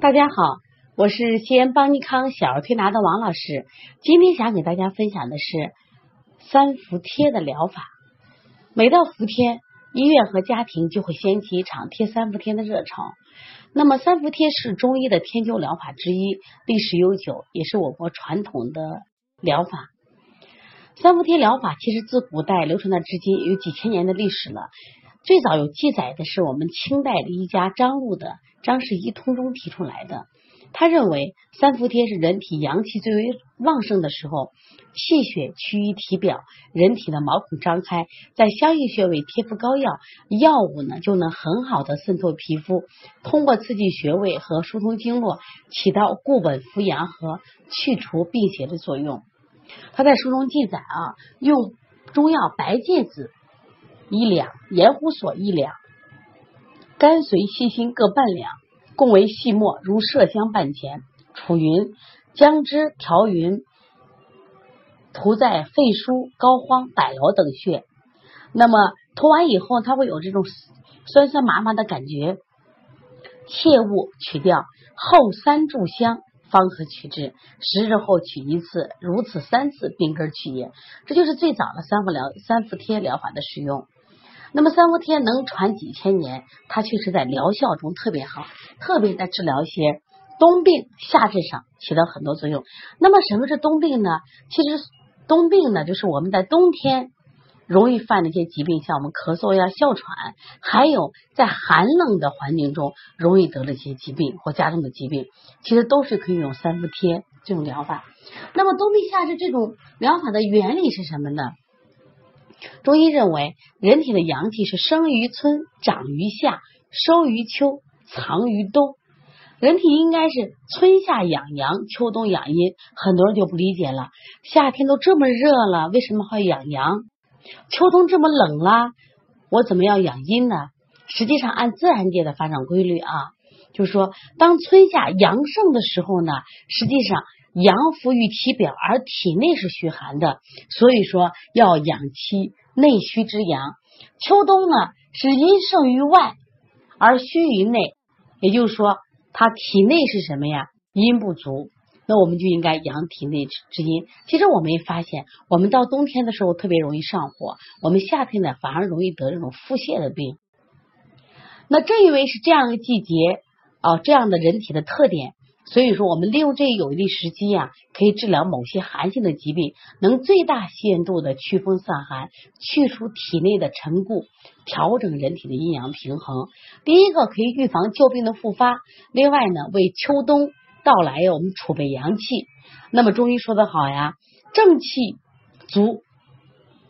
大家好，我是西安邦尼康小儿推拿的王老师。今天想给大家分享的是三伏贴的疗法。每到伏天，医院和家庭就会掀起一场贴三伏贴的热潮。那么，三伏贴是中医的天灸疗法之一，历史悠久，也是我国传统的疗法。三伏贴疗法其实自古代流传到至今有几千年的历史了。最早有记载的是我们清代的医家张禄的《张氏医通》中提出来的。他认为三伏贴是人体阳气最为旺盛的时候，气血趋于体表，人体的毛孔张开，在相应穴位贴敷膏药，药物呢就能很好的渗透皮肤，通过刺激穴位和疏通经络，起到固本扶阳和去除病邪的作用。他在书中记载啊，用中药白芥子。一两盐胡索一两，甘遂细辛各半两，共为细末，如麝香半钱，储匀，将之调匀，涂在肺腧、膏肓、百髎等穴。那么涂完以后，它会有这种酸酸麻麻的感觉，切勿取掉，后三炷香方可取之。十日后取一次，如此三次，病根去也。这就是最早的三伏疗、三伏贴疗法的使用。那么三伏贴能传几千年，它确实在疗效中特别好，特别在治疗一些冬病夏治上起到很多作用。那么什么是冬病呢？其实冬病呢，就是我们在冬天容易犯的一些疾病，像我们咳嗽呀、哮喘，还有在寒冷的环境中容易得的一些疾病或加重的疾病，其实都是可以用三伏贴这种疗法。那么冬病夏治这种疗法的原理是什么呢？中医认为，人体的阳气是生于春，长于夏，收于秋，藏于冬。人体应该是春夏养阳，秋冬养阴。很多人就不理解了，夏天都这么热了，为什么会养阳？秋冬这么冷了，我怎么要养阴呢？实际上，按自然界的发展规律啊，就是说，当春夏阳盛的时候呢，实际上。阳浮于体表，而体内是虚寒的，所以说要养其内虚之阳。秋冬呢是阴盛于外，而虚于内，也就是说它体内是什么呀？阴不足，那我们就应该养体内之阴。其实我们也发现，我们到冬天的时候特别容易上火，我们夏天呢反而容易得这种腹泻的病。那正因为是这样的季节啊，这样的人体的特点。所以说，我们利用这一有利时机呀，可以治疗某些寒性的疾病，能最大限度的祛风散寒，去除体内的沉固，调整人体的阴阳平衡。第一个可以预防旧病的复发，另外呢，为秋冬到来呀，我们储备阳气。那么中医说的好呀，正气足。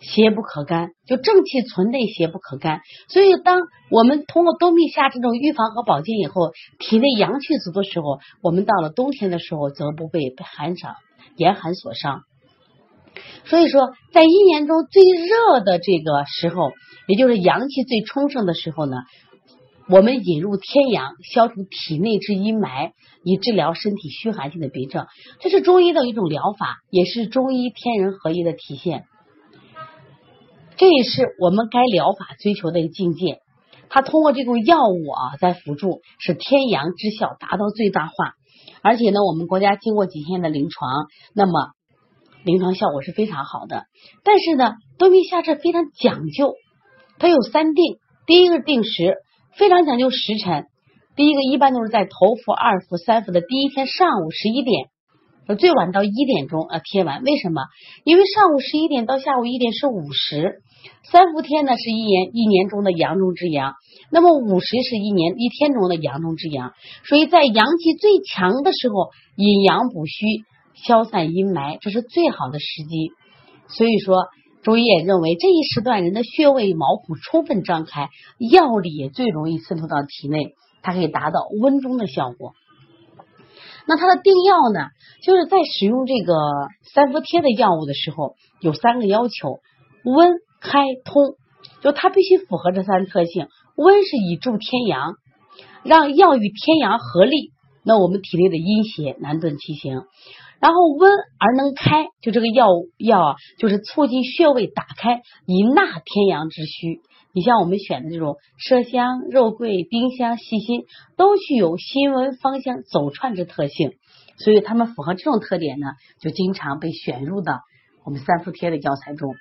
邪不可干，就正气存内，邪不可干。所以，当我们通过冬病夏治这种预防和保健以后，体内阳气足的时候，我们到了冬天的时候，则不被寒伤、严寒所伤。所以说，在一年中最热的这个时候，也就是阳气最充盛的时候呢，我们引入天阳，消除体内之阴霾，以治疗身体虚寒性的病症。这是中医的一种疗法，也是中医天人合一的体现。这也是我们该疗法追求的一个境界。它通过这种药物啊，在辅助，使天阳之效达到最大化。而且呢，我们国家经过几天的临床，那么临床效果是非常好的。但是呢，冬病夏治非常讲究，它有三定。第一个定时，非常讲究时辰。第一个一般都是在头伏、二伏、三伏的第一天上午十一点。最晚到一点钟啊贴完，为什么？因为上午十一点到下午一点是午时，三伏天呢是一年一年中的阳中之阳，那么午时是一年一天中的阳中之阳，所以在阳气最强的时候，引阳补虚，消散阴霾，这是最好的时机。所以说，中医也认为这一时段人的穴位毛孔充分张开，药力也最容易渗透到体内，它可以达到温中的效果。那它的定药呢，就是在使用这个三伏贴的药物的时候，有三个要求：温、开、通，就它必须符合这三特性。温是以助天阳，让药与天阳合力，那我们体内的阴邪难顿其行。然后温而能开，就这个药物药啊，就是促进穴位打开，以纳天阳之虚。你像我们选的这种麝香、肉桂、丁香、细辛，都具有辛温芳香走串之特性，所以它们符合这种特点呢，就经常被选入到我们三伏贴的教材中。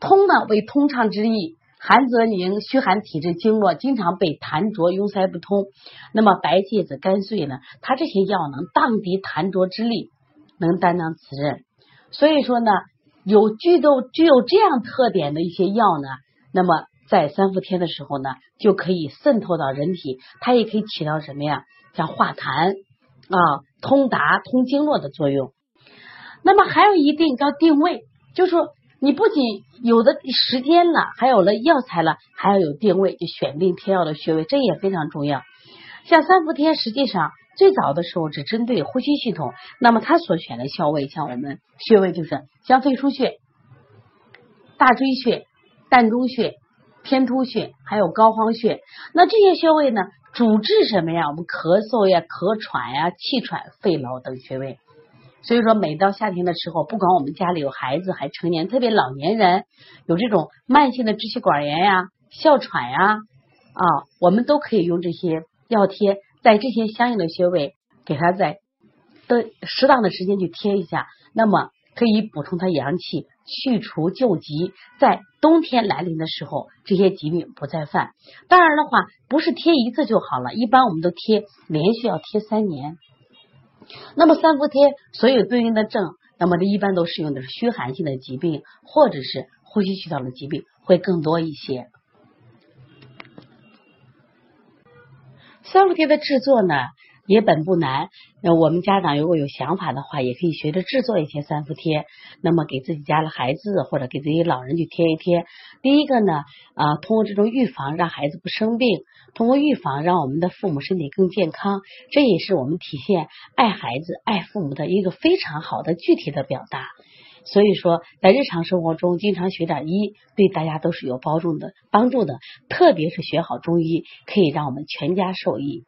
通呢为通畅之意。寒则凝，虚寒体质经络经常被痰浊壅塞不通。那么白芥子、甘遂呢？它这些药能荡涤痰浊之力，能担当此任。所以说呢，有具有具有这样特点的一些药呢，那么在三伏天的时候呢，就可以渗透到人体，它也可以起到什么呀？像化痰啊、通达、通经络的作用。那么还有一定叫定位，就说。你不仅有的时间了，还有了药材了，还要有定位，就选定贴药的穴位，这也非常重要。像三伏贴，实际上最早的时候只针对呼吸系统，那么它所选的穴位，像我们穴位就是像肺腧穴、大椎穴、膻中穴、天突穴，还有膏肓穴。那这些穴位呢，主治什么呀？我们咳嗽呀、咳喘呀、气喘、肺痨等穴位。所以说，每到夏天的时候，不管我们家里有孩子还成年，特别老年人有这种慢性的支气管炎呀、哮喘呀啊，我们都可以用这些药贴，在这些相应的穴位给他在的适当的时间去贴一下，那么可以补充他阳气，去除旧疾，在冬天来临的时候，这些疾病不再犯。当然的话，不是贴一次就好了，一般我们都贴，连续要贴三年。那么三伏贴所有对应的症，那么这一般都适用的是虚寒性的疾病，或者是呼吸渠道的疾病会更多一些。三伏贴的制作呢？也本不难，那我们家长如果有想法的话，也可以学着制作一些三伏贴，那么给自己家的孩子或者给自己老人去贴一贴。第一个呢，啊，通过这种预防，让孩子不生病；通过预防，让我们的父母身体更健康。这也是我们体现爱孩子、爱父母的一个非常好的具体的表达。所以说，在日常生活中，经常学点医，对大家都是有帮助的。帮助的，特别是学好中医，可以让我们全家受益。